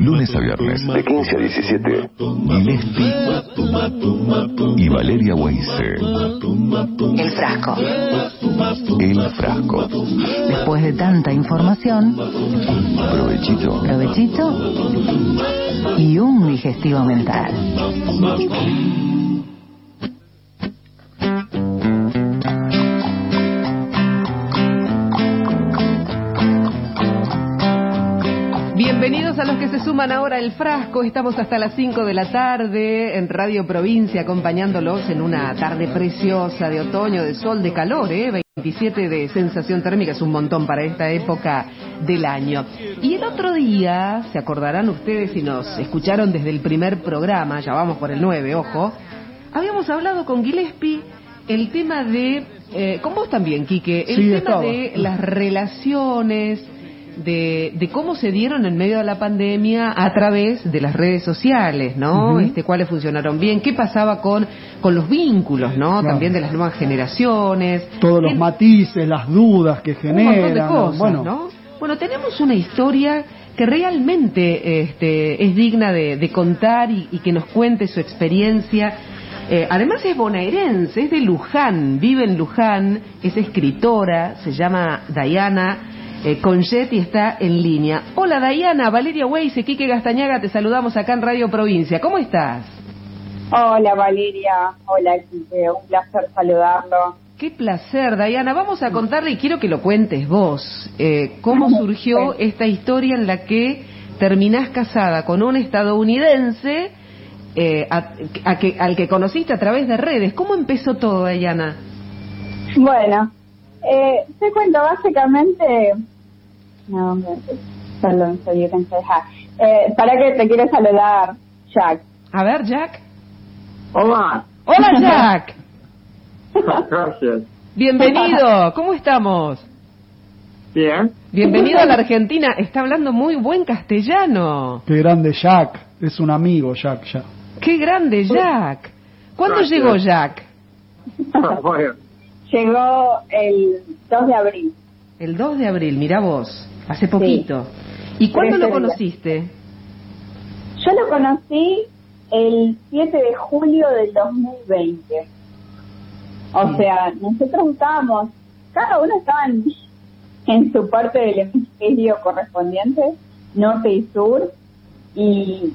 Lunes a viernes, de 15 a 17. Gillespie y Valeria Weise. El frasco. El frasco. Después de tanta información, Provechito. provechito y un digestivo mental. A los que se suman ahora al frasco. Estamos hasta las 5 de la tarde en Radio Provincia acompañándolos en una tarde preciosa de otoño, de sol, de calor, ¿eh? 27 de sensación térmica, es un montón para esta época del año. Y el otro día, se acordarán ustedes si nos escucharon desde el primer programa, ya vamos por el 9, ojo, habíamos hablado con Gillespie el tema de, eh, con vos también, Quique, el Sí, tema estaba. de las relaciones, de, de cómo se dieron en medio de la pandemia a través de las redes sociales, ¿no? Este, cuáles funcionaron bien, qué pasaba con, con los vínculos, ¿no? Claro. También de las nuevas generaciones. Todos los En- matices, las dudas que un montón de generan. cosas, bueno, ¿no? Bueno, tenemos una historia que realmente este, es digna de, de contar y, y que nos cuente su experiencia. Eh, además es bonaerense, es de Luján, vive en Luján, es escritora, se llama Diana eh, Conjet y está en línea. Hola Diana, Valeria Weise, Quique Gastañaga, te saludamos acá en Radio Provincia. ¿Cómo estás? Hola Valeria, hola Quique, un placer saludarlo. Qué placer, Diana. Vamos a contarle y quiero que lo cuentes vos. eh, ¿Cómo surgió esta historia en la que terminás casada con un estadounidense eh, a- a que- al que conociste a través de redes? ¿Cómo empezó todo, Diana? Bueno, eh, te cuento básicamente... No, perdón, soy yo que empecé. Eh, para que te quiero saludar, Jack. A ver, Jack. Hola. Hola, Jack. Gracias. Bienvenido. ¿Cómo estamos? Bien. Bienvenido a la Argentina. Está hablando muy buen castellano. qué grande Jack. Es un amigo Jack ya. Qué grande, Jack. ¿Cuándo Gracias. llegó Jack? bueno, Llegó el 2 de abril. El 2 de abril, mira vos, hace poquito. ¿Y cuándo lo conociste? Yo lo conocí el 7 de julio del 2020. O Sí. sea, nosotros estábamos, cada uno estaba en, en su parte del hemisferio correspondiente, norte y sur, y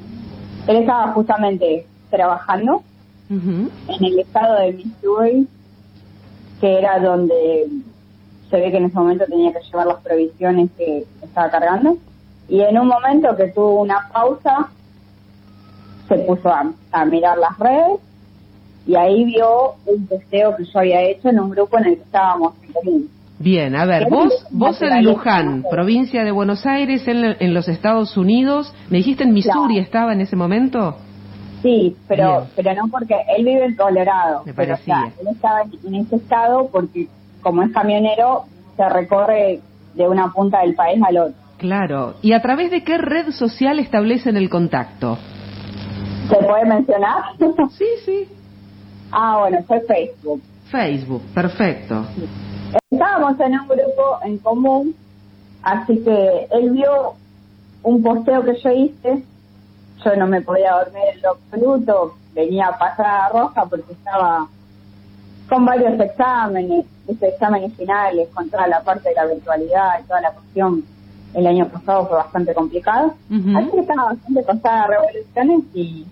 él estaba justamente trabajando en el estado de Missouri, que era donde se ve que en ese momento tenía que llevar las provisiones que estaba cargando. Y en un momento que tuvo una pausa, se puso a, a mirar las redes y ahí vio un posteo que yo había hecho en un grupo en el que estábamos en. Bien, a ver, vos, vos en Luján, provincia de Buenos Aires, en, en los Estados Unidos, me dijiste en Missouri Claro. estaba en ese momento. Sí, pero Bien. pero no porque él vive en Colorado. Me pero, o sea, él estaba en, en ese estado porque como es camionero se recorre de una punta del país al otro. Claro. ¿Y a través de qué red social establecen el contacto? ¿Se puede mencionar? Sí, sí. ah, bueno, fue Facebook. Facebook, perfecto. Estábamos en un grupo en común, así que él vio un posteo que yo hice. Yo no me podía dormir en lo absoluto, venía pasada roja porque estaba con varios exámenes, exámenes finales, con toda la parte de la virtualidad y toda la cuestión. El año pasado fue bastante complicado. Ujú. Así que estaba bastante pasada de revoluciones y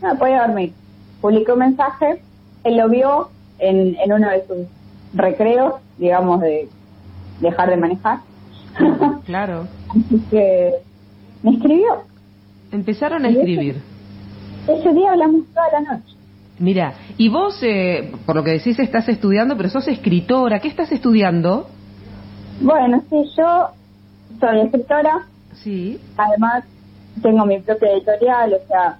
no me podía dormir. Publicó un mensaje, él lo vio en, en uno de sus recreos, digamos, de dejar de manejar. Claro. Así que me escribió. Empezaron a escribir. Ese día hablamos toda la noche. Mira, y vos, eh, por lo que decís, estás estudiando, pero sos escritora. ¿Qué estás estudiando? Bueno, sí, yo soy escritora, Sí. además tengo mi propia editorial, o sea,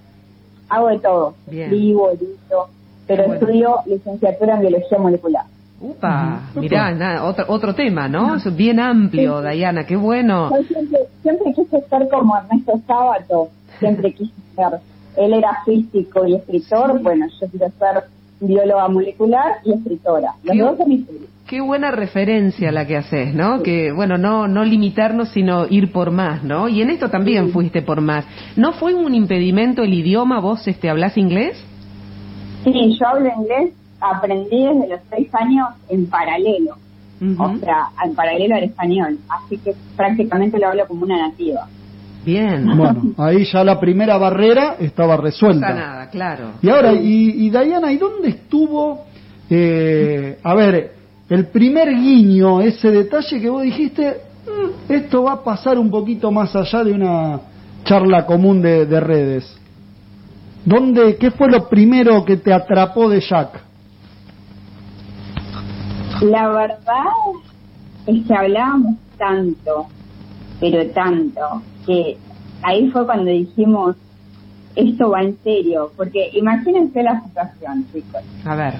hago de todo. Bien. Escribo, edito, pero Bueno. estudio licenciatura en biología molecular. Upa, mirá, nada, otro, otro tema, ¿no? Es bien amplio, Sí. Diana, qué bueno. Yo siempre, siempre quise ser como Ernesto Sábato, siempre quise ser. Él era físico y escritor, bueno, yo quiero ser bióloga molecular y escritora. Los Qué- dos hemisferios. Qué buena referencia la que haces, ¿no? Que, bueno, no, no limitarnos, sino ir por más, ¿no? Y en esto también fuiste por más. ¿No fue un impedimento el idioma? ¿Vos este, hablás inglés? Sí, yo hablo inglés, aprendí desde los seis años en paralelo, o sea, en paralelo al español, así que prácticamente lo hablo como una nativa. Bien. Bueno, ahí ya la primera barrera estaba No resuelta. nada, claro. Y ahora, y, y Diana, ¿y dónde estuvo, eh, a ver, el primer guiño, ese detalle que vos dijiste, "Mm, esto va a pasar un poquito más allá de una charla común de, de redes? ¿Dónde, qué fue lo primero que te atrapó de Jack? La verdad es que hablábamos tanto, pero tanto, que ahí fue cuando dijimos, esto va en serio, porque imagínense la situación, chicos. A ver.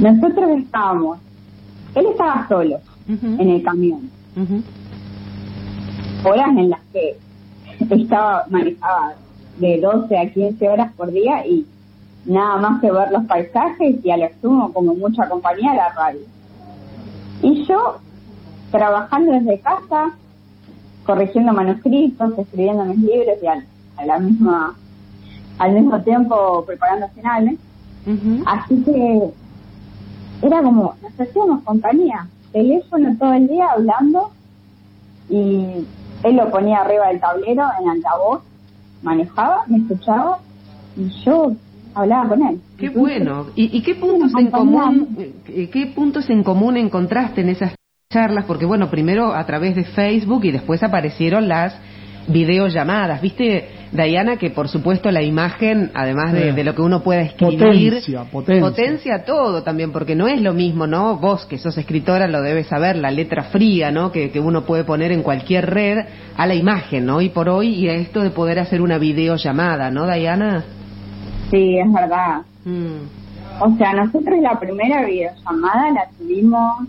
Nosotros estábamos, él estaba solo en el camión, horas en las que estaba manejaba de 12 a 15 horas por día y nada más que ver los paisajes y a lo sumo como mucha compañía la radio. Y yo trabajando desde casa, corrigiendo manuscritos, escribiendo mis libros y al, a la misma al mismo tiempo preparando finales, Ujú. así que era como nos hacíamos compañía, teléfono todo el día hablando y él lo ponía arriba del tablero en altavoz, manejaba, me escuchaba y yo hablaba con él. Qué Entonces, bueno. ¿Y, y qué puntos en común, eh, qué puntos en común encontraste en esas charlas? Porque bueno, primero a través de Facebook y después aparecieron las videollamadas. ¿Viste, Diana, que por supuesto la imagen, además de, lo que uno pueda escribir, Potencia, potencia. potencia todo también, porque no es lo mismo, ¿no? Vos que sos escritora lo debes saber, la letra fría, ¿no? Que, que uno puede poner en cualquier red a la imagen, ¿no? Hoy por hoy y a esto de poder hacer una videollamada, ¿no, Diana? Sí, es verdad. Mm. O sea, nosotros la primera videollamada la tuvimos,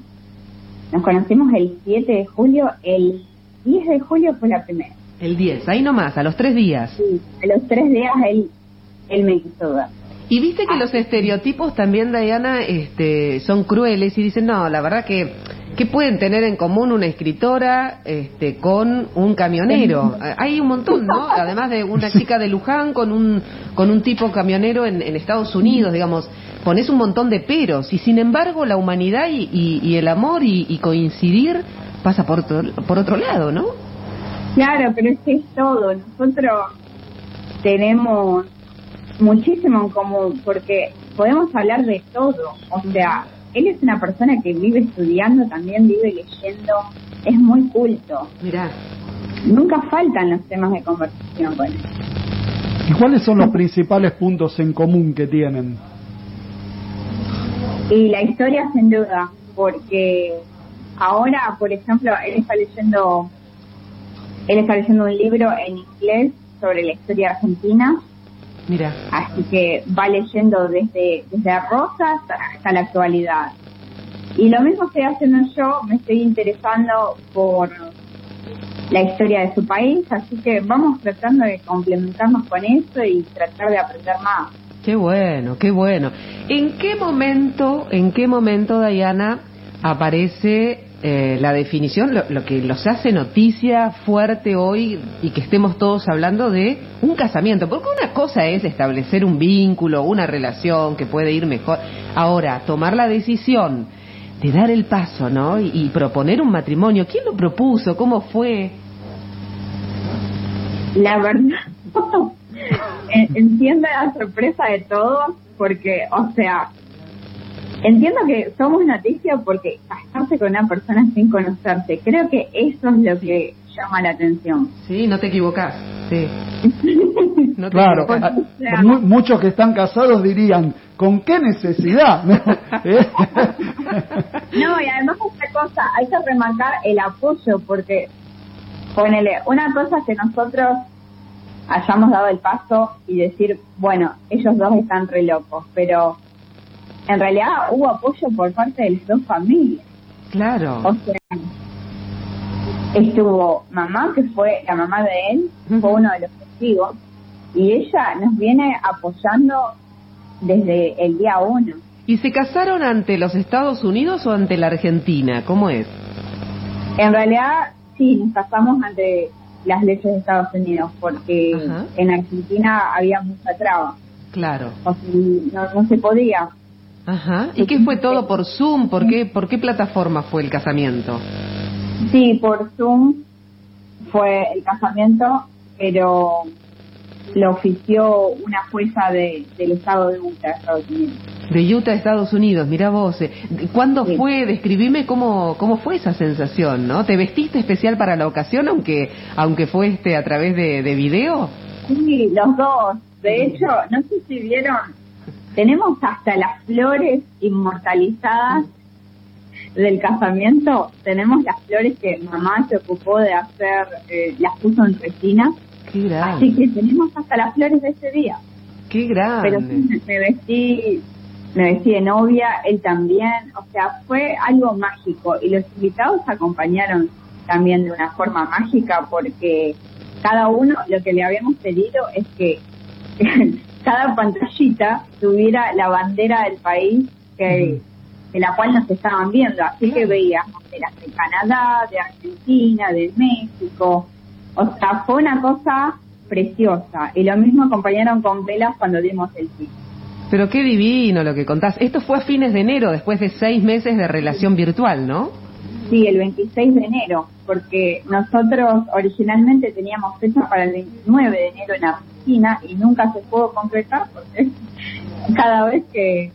nos conocimos el 7 de julio, el 10 de julio fue la primera. El 10, ahí nomás, a los tres días. Sí, a los tres días él, él me quiso ver. Y viste que los estereotipos también, Diana, este, son crueles y dicen, no, la verdad que, ¿qué pueden tener en común una escritora este, con un camionero? Eh, Hay un montón, ¿no? Además de una chica de Luján con un, con un tipo camionero en, en Estados Unidos, digamos, pones un montón de peros y sin embargo la humanidad y, y- y el amor y, y coincidir pasa por otro, por otro lado, ¿no? Claro, pero es que es todo. Nosotros tenemos muchísimo en común porque podemos hablar de todo. O sea, él es una persona que vive estudiando, también vive leyendo, es muy culto. Mirá. Nunca faltan los temas de conversación con él. ¿Y cuáles son los principales puntos en común que tienen? Y la historia sin duda, porque ahora, por ejemplo, él está leyendo, él está leyendo un libro en inglés sobre la historia argentina, Mira, así que va leyendo desde, desde Rosas hasta la actualidad. Y lo mismo estoy haciendo yo, me estoy interesando por la historia de su país, así que vamos tratando de complementarnos con eso y tratar de aprender más. Qué bueno, qué bueno. ¿En qué momento, en qué momento, Diana, aparece eh, la definición, lo, lo que los hace noticia fuerte hoy y que estemos todos hablando de un casamiento? Porque una cosa es establecer un vínculo, una relación que puede ir mejor. Ahora, tomar la decisión de dar el paso, ¿no? Y, y proponer un matrimonio. ¿Quién lo propuso? ¿Cómo fue? La verdad, en- entiendo la sorpresa de todos, porque, o sea, entiendo que somos noticia porque casarse con una persona sin conocerse, creo que eso es lo que llama la atención. Sí, no te equivocas. Sí. No te Claro, mu- muchos que están casados dirían, ¿con qué necesidad? ¿Eh? No, y además otra cosa, hay que remarcar el apoyo, porque, ponele, una cosa es que nosotros hayamos dado el paso y decir, bueno, ellos dos están re locos, pero en realidad hubo apoyo por parte de las dos familias. Claro. O sea, estuvo mamá, que fue la mamá de él, fue uno de los testigos, y ella nos viene apoyando desde el día uno. ¿Y se casaron ante los Estados Unidos o ante la Argentina? ¿Cómo es? En realidad, sí, nos casamos ante las leyes de Estados Unidos, porque Ajá. en Argentina había mucha traba. Claro. O sea, no, no se podía. Ajá. ¿Y qué fue todo por Zoom? ¿Por qué, por qué plataforma fue el casamiento? Sí, por Zoom fue el casamiento, pero lo ofició una jueza de, del estado de Utah, Estados Unidos. De Utah, Estados Unidos, mira vos. eh, ¿Cuándo Sí. fue? Describime cómo, cómo fue esa sensación, ¿no? ¿Te vestiste especial para la ocasión, aunque, aunque fue este a través de, de video? Sí, los dos. De hecho, no sé si vieron, tenemos hasta las flores inmortalizadas del casamiento. Tenemos las flores que mamá se ocupó de hacer, eh, las puso en resina. Qué grande. Así que tenemos hasta las flores de ese día. Qué Pero grande. sí, me vestí, me vestí de novia, él también. O sea, fue algo mágico. Y los invitados acompañaron también de una forma mágica porque cada uno lo que le habíamos pedido es que cada pantallita tuviera la bandera del país que de la cual nos estaban viendo. Así que veíamos de las de Canadá, de Argentina, de México. O sea, fue una cosa preciosa. Y lo mismo acompañaron con velas cuando dimos el sí. Pero qué divino lo que contás. Esto fue a fines de enero, después de seis meses de relación virtual, ¿no? Sí, el 26 de enero, porque nosotros originalmente teníamos fecha para el 29 de enero en Argentina y nunca se pudo concretar porque cada vez que,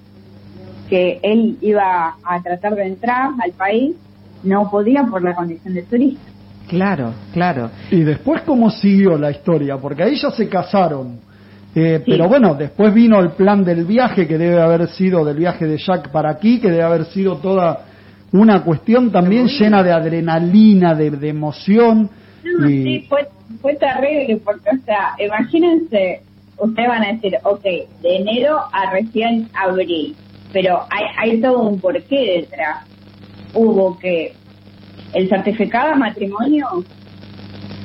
que él iba a tratar de entrar al país no podía por la condición de turista. Claro, claro. Y después, ¿cómo siguió la historia? Porque ahí ya se casaron. Eh, Sí. Pero bueno, después vino el plan del viaje, que debe haber sido del viaje de Jack para aquí, que debe haber sido toda una cuestión también llena de adrenalina, de, de emoción. No, y- sí, fue, fue terrible porque, o sea, imagínense, ustedes van a decir, ok, de enero a recién abril, pero hay, hay todo un porqué detrás. Hubo que el certificado de matrimonio,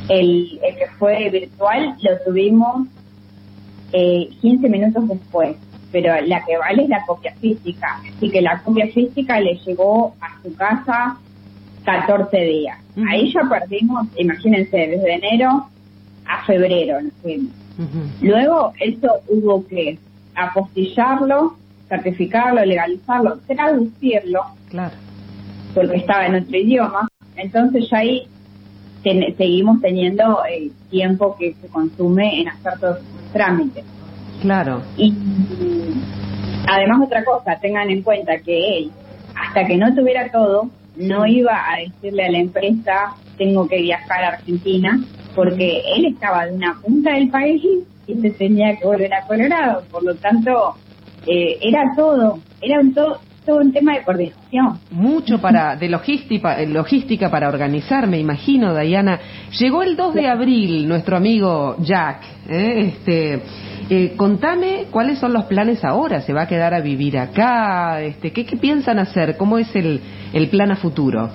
el, el que fue virtual, lo tuvimos eh, 15 minutos después, pero la que vale es la copia física, así que la copia física le llegó a su casa 14 días. Ahí ya perdimos, imagínense, desde enero a febrero nos fuimos. Luego eso hubo que apostillarlo, certificarlo, legalizarlo, traducirlo, Claro. porque estaba en otro idioma. Entonces ya ahí ten- seguimos teniendo el tiempo que se consume en hacer todos trámites. Claro. Y además otra cosa, tengan en cuenta que él, hasta que no tuviera todo, no iba a decirle a la empresa, tengo que viajar a Argentina, porque él estaba de una punta del país y se tenía que volver a Colorado. Por lo tanto, eh, era todo, era un todo, todo un tema de coordinación. Mucho para de logística, eh, logística para organizar, me imagino, Diana. Llegó el 2 de abril nuestro amigo Jack. ¿eh? Este, eh, contame cuáles son los planes ahora. ¿Se va a quedar a vivir acá? Este, ¿qué, qué piensan hacer? ¿Cómo es el, el plan a futuro?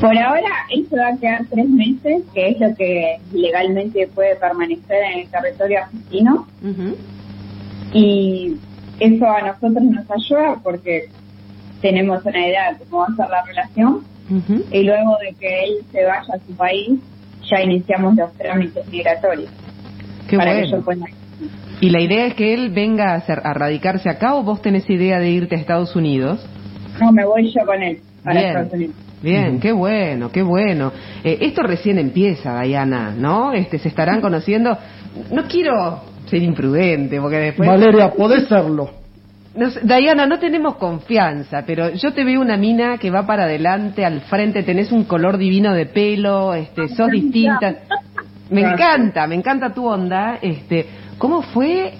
Por ahora, él se va a quedar tres meses, que es lo que legalmente puede permanecer en el territorio argentino. Y eso a nosotros nos ayuda porque tenemos una idea de cómo va a ser la relación y luego de que él se vaya a su país ya iniciamos los trámites migratorios Qué para que bueno. yo pueda ¿Y la idea es que él venga a, hacer- a radicarse acá o vos tenés idea de irte a Estados Unidos? no me voy yo con él para Bien. Estados Unidos Bien, qué bueno, qué bueno. Eh, esto recién empieza, Diana, ¿no? Este, se estarán conociendo. No quiero ser imprudente, porque después... Valeria, podés serlo. No sé, Diana, no tenemos confianza, pero yo te veo una mina que va para adelante, al frente, tenés un color divino de pelo, este, sos distinta. Me encanta, me encanta tu onda. Este, ¿cómo fue?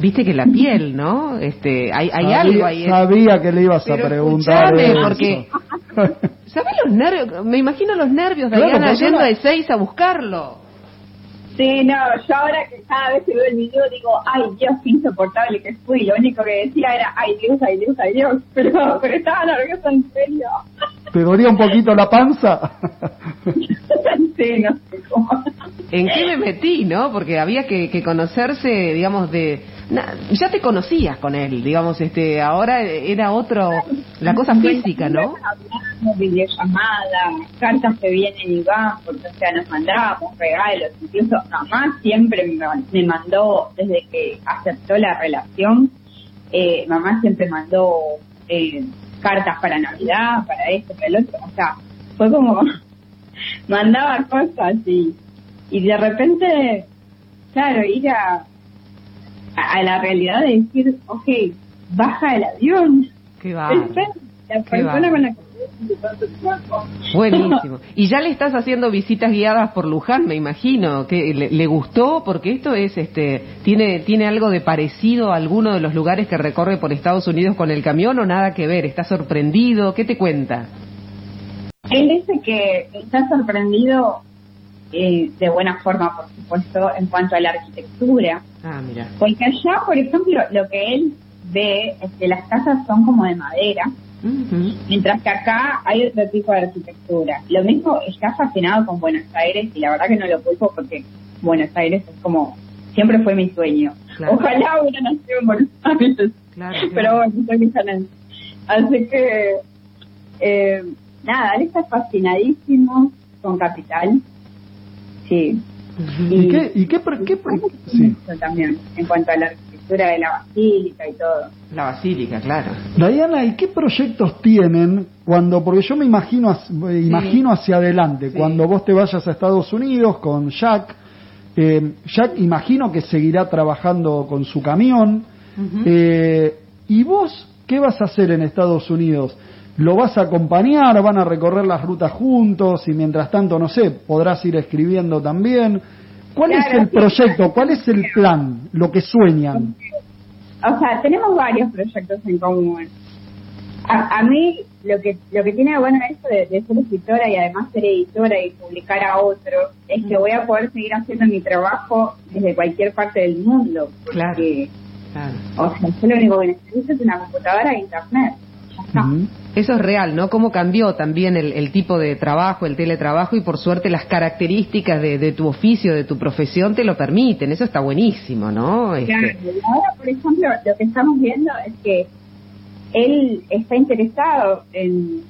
Viste que la piel, ¿no? Este, hay, hay sabía, algo ahí. sabía que le ibas a Pero preguntar. porque ¿Sabes los nervios? Me imagino los nervios de Claro, Diana yendo de seis a buscarlo. Sí no yo ahora que cada vez que veo el video digo ay Dios qué insoportable que fui lo único que decía era ay Dios ay Dios ay Dios pero pero estaba nerviosa en serio. ¿Te dolía un poquito la panza? no sé cómo ¿En qué me metí, no? Porque había que, que conocerse, digamos, de... na- ya te conocías con él, digamos, este, ahora era otro, la cosa física, ¿no? Hablamos, videollamada, cartas que vienen y van, porque o sea, nos mandábamos regalos, incluso mamá siempre me, me mandó, desde que aceptó la relación, eh, mamá siempre mandó eh, cartas para Navidad, para esto, para el otro, o sea, fue como, mandaba cosas y, y de repente, claro, ir a, a, la realidad de decir, ok, baja el avión, Qué. Espera, la persona con la que. Buenísimo. Y ya le estás haciendo visitas guiadas por Luján, me imagino. que le, le gustó? Porque esto es, este, tiene, tiene algo de parecido a alguno de los lugares que recorre por Estados Unidos con el camión o nada que ver. ¿Está sorprendido? ¿Qué te cuenta? Él dice que está sorprendido eh, de buena forma, por supuesto, en cuanto a la arquitectura. Ah, mira. Porque allá, por ejemplo, lo que él ve es que las casas son como de madera, mientras que acá hay otro tipo de arquitectura. Lo mismo está fascinado con Buenos Aires y la verdad que no lo culpo porque Buenos Aires es como, siempre fue mi sueño. Claro. Ojalá hubiera nacido en Buenos Aires. Claro, Pero claro. bueno, soy. Así que, eh, nada, él está fascinadísimo con Capital. Sí. ¿Y qué, y qué, qué pro- sí. Eso también, en cuanto a la arquitectura de la basílica y todo. La basílica, claro. Diana, ¿y qué proyectos tienen cuando, porque yo me imagino, eh, imagino hacia adelante, Sí. cuando vos te vayas a Estados Unidos con Jack, eh, Jack imagino que seguirá trabajando con su camión, eh, ¿y vos qué vas a hacer en Estados Unidos? ¿Lo vas a acompañar? ¿Van a recorrer las rutas juntos? Y mientras tanto, no sé, podrás ir escribiendo también. ¿Cuál es el sí. proyecto? ¿Cuál es el plan? Lo que sueñan. O sea, tenemos varios proyectos en común. A, a mí lo que lo que tiene bueno eso de, de ser escritora y además ser editora y publicar a otros es que voy a poder seguir haciendo mi trabajo desde cualquier parte del mundo. Claro. Porque, Claro. o sea, yo lo único que necesito es una computadora e internet. Ya está. Eso es real, ¿no? Cómo cambió también el, el tipo de trabajo, el teletrabajo y por suerte las características de, tu oficio, de tu profesión te lo permiten. Eso está buenísimo, ¿no? Este, ahora, por ejemplo, lo que estamos viendo es que él está interesado en,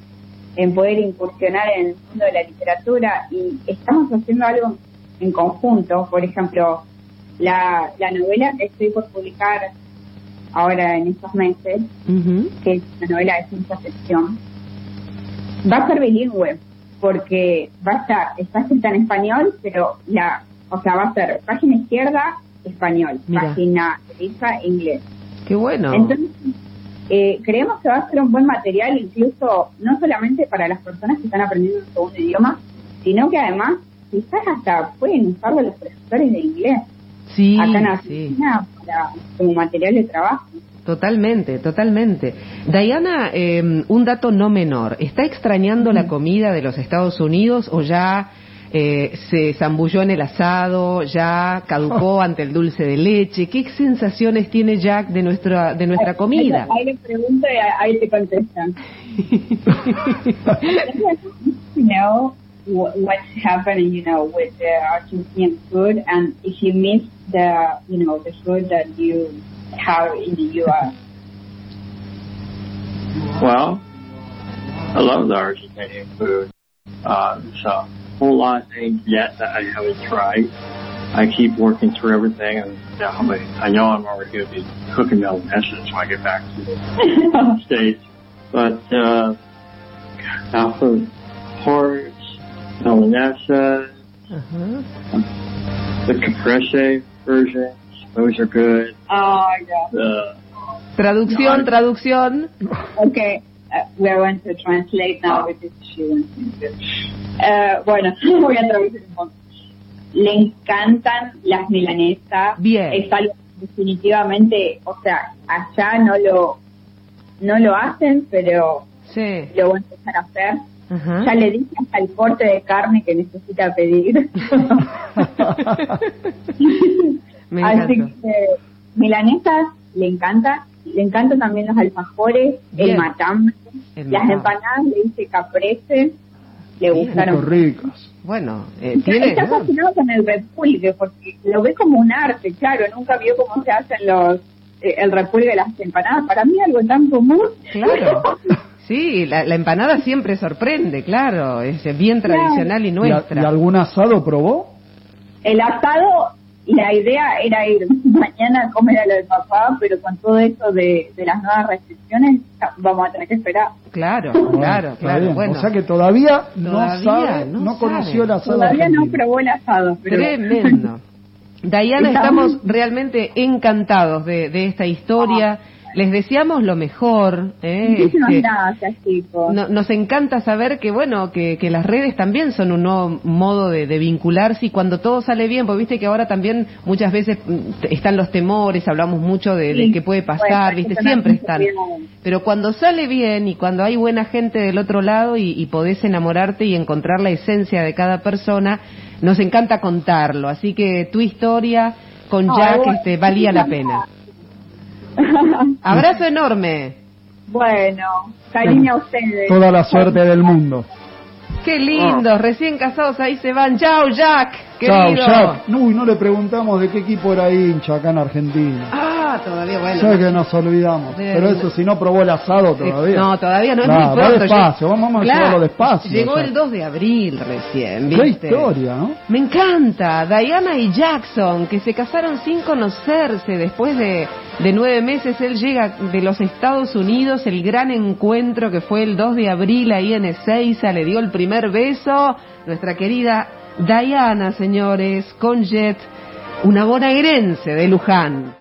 en poder incursionar en el mundo de la literatura y estamos haciendo algo en conjunto. Por ejemplo, la, la novela que estoy por publicar ahora en estos meses, ujú. que es una novela de ciencia ficción, va a ser bilingüe porque va a estar, está escrita en español, pero la, o sea, va a ser página izquierda español, Mira. página derecha inglés. Qué bueno. Entonces, eh, creemos que va a ser un buen material incluso no solamente para las personas que están aprendiendo un segundo idioma, sino que además quizás hasta pueden usarlo los profesores de inglés sí, acá en sí. Argentina para, como material de trabajo. Totalmente, totalmente. Diana, eh, un dato no menor. ¿Está extrañando la comida de los Estados Unidos o ya eh, se zambulló en el asado, ya caducó ante el dulce de leche? ¿Qué sensaciones tiene Jack de nuestra, de nuestra comida? Ahí le pregunto y ahí te contestan. wh- what's happening, you know, with the Argentinian food, and if you miss the, you know, the food that you have in the U.S. Well, I love the Argentinian food. Uh, there's a whole lot of things yet that I haven't tried. I keep working through everything, and yeah, I I know I'm already going to be cooking milanesas when I get back to the States. But uh, alpha ports, milanesa, Ajá. the caprese versions, those are good. Oh, yeah. The Traducción, traducción. Okay, uh, we are going to translate now because she wants me to. Eh, bueno, voy a traducir un poco. Le encantan las milanesas. Bien. Es algo definitivamente, o sea, allá no lo no lo hacen, pero Sí. lo voy a empezar a hacer. Ajá. Ya le dije hasta el corte de carne que necesita pedir. Me Así que milanesas le encanta, le encantan también los alfajores, Bien. el matambre, El las empanadas le dice caprese le Bien. gustaron. Ricas. Bueno, eh, Está- tiene... Está fascinado con el repulgue porque lo ve como un arte, claro, nunca vio cómo se hacen los eh, el repulgue de las empanadas. Para mí algo tan común. Claro. Sí, la, la empanada siempre sorprende, claro. Es bien tradicional y ¿Y, a- nuestra. y algún asado probó? El asado, la idea era ir mañana a comer a lo de papá, pero con todo esto de, de las nuevas restricciones vamos a tener que esperar. Claro, Bueno, claro, claro. Bueno, O sea que todavía, Todavía no sabe, no no, sabe. conoció el asado Todavía no probó el asado, pero tremendo. Diana, Estamos- realmente encantados de, de esta historia. Les deseamos lo mejor. ¿eh? muchísimas Este, gracias, chicos. No- nos encanta saber que bueno que, que las redes también son un nuevo modo de, de vincularse y cuando todo sale bien, porque viste que ahora también muchas veces mm, están los temores, hablamos mucho de, de Sí, qué puede pasar, viste, siempre están. Pero cuando sale bien y cuando hay buena gente del otro lado y, y podés enamorarte y encontrar la esencia de cada persona, nos encanta contarlo. Así que tu historia con Jack este, valía la pena. Abrazo enorme. bueno, cariño a ustedes. Toda la suerte del mundo. Qué lindos, recién casados ahí se van. Chao, Jack. Chao. Jack. Uy, no le preguntamos de qué equipo era hincha acá en Argentina. Ah, todavía bueno. Que nos olvidamos. Pero eso, si no probó el asado todavía. Eh, No, todavía no es Claro, muy va pronto. despacio, vamos a llevarlo despacio, Llegó el 2 de abril recién, Qué ¿viste? historia, ¿no? Me encanta. Diana y Jackson, que se casaron sin conocerse. Después de, de nueve meses, él llega de los Estados Unidos. El gran encuentro que fue el 2 de abril ahí en Ezeiza. Le dio el primer beso. Nuestra querida Diana, señores, con Jet, una bonaerense de Luján.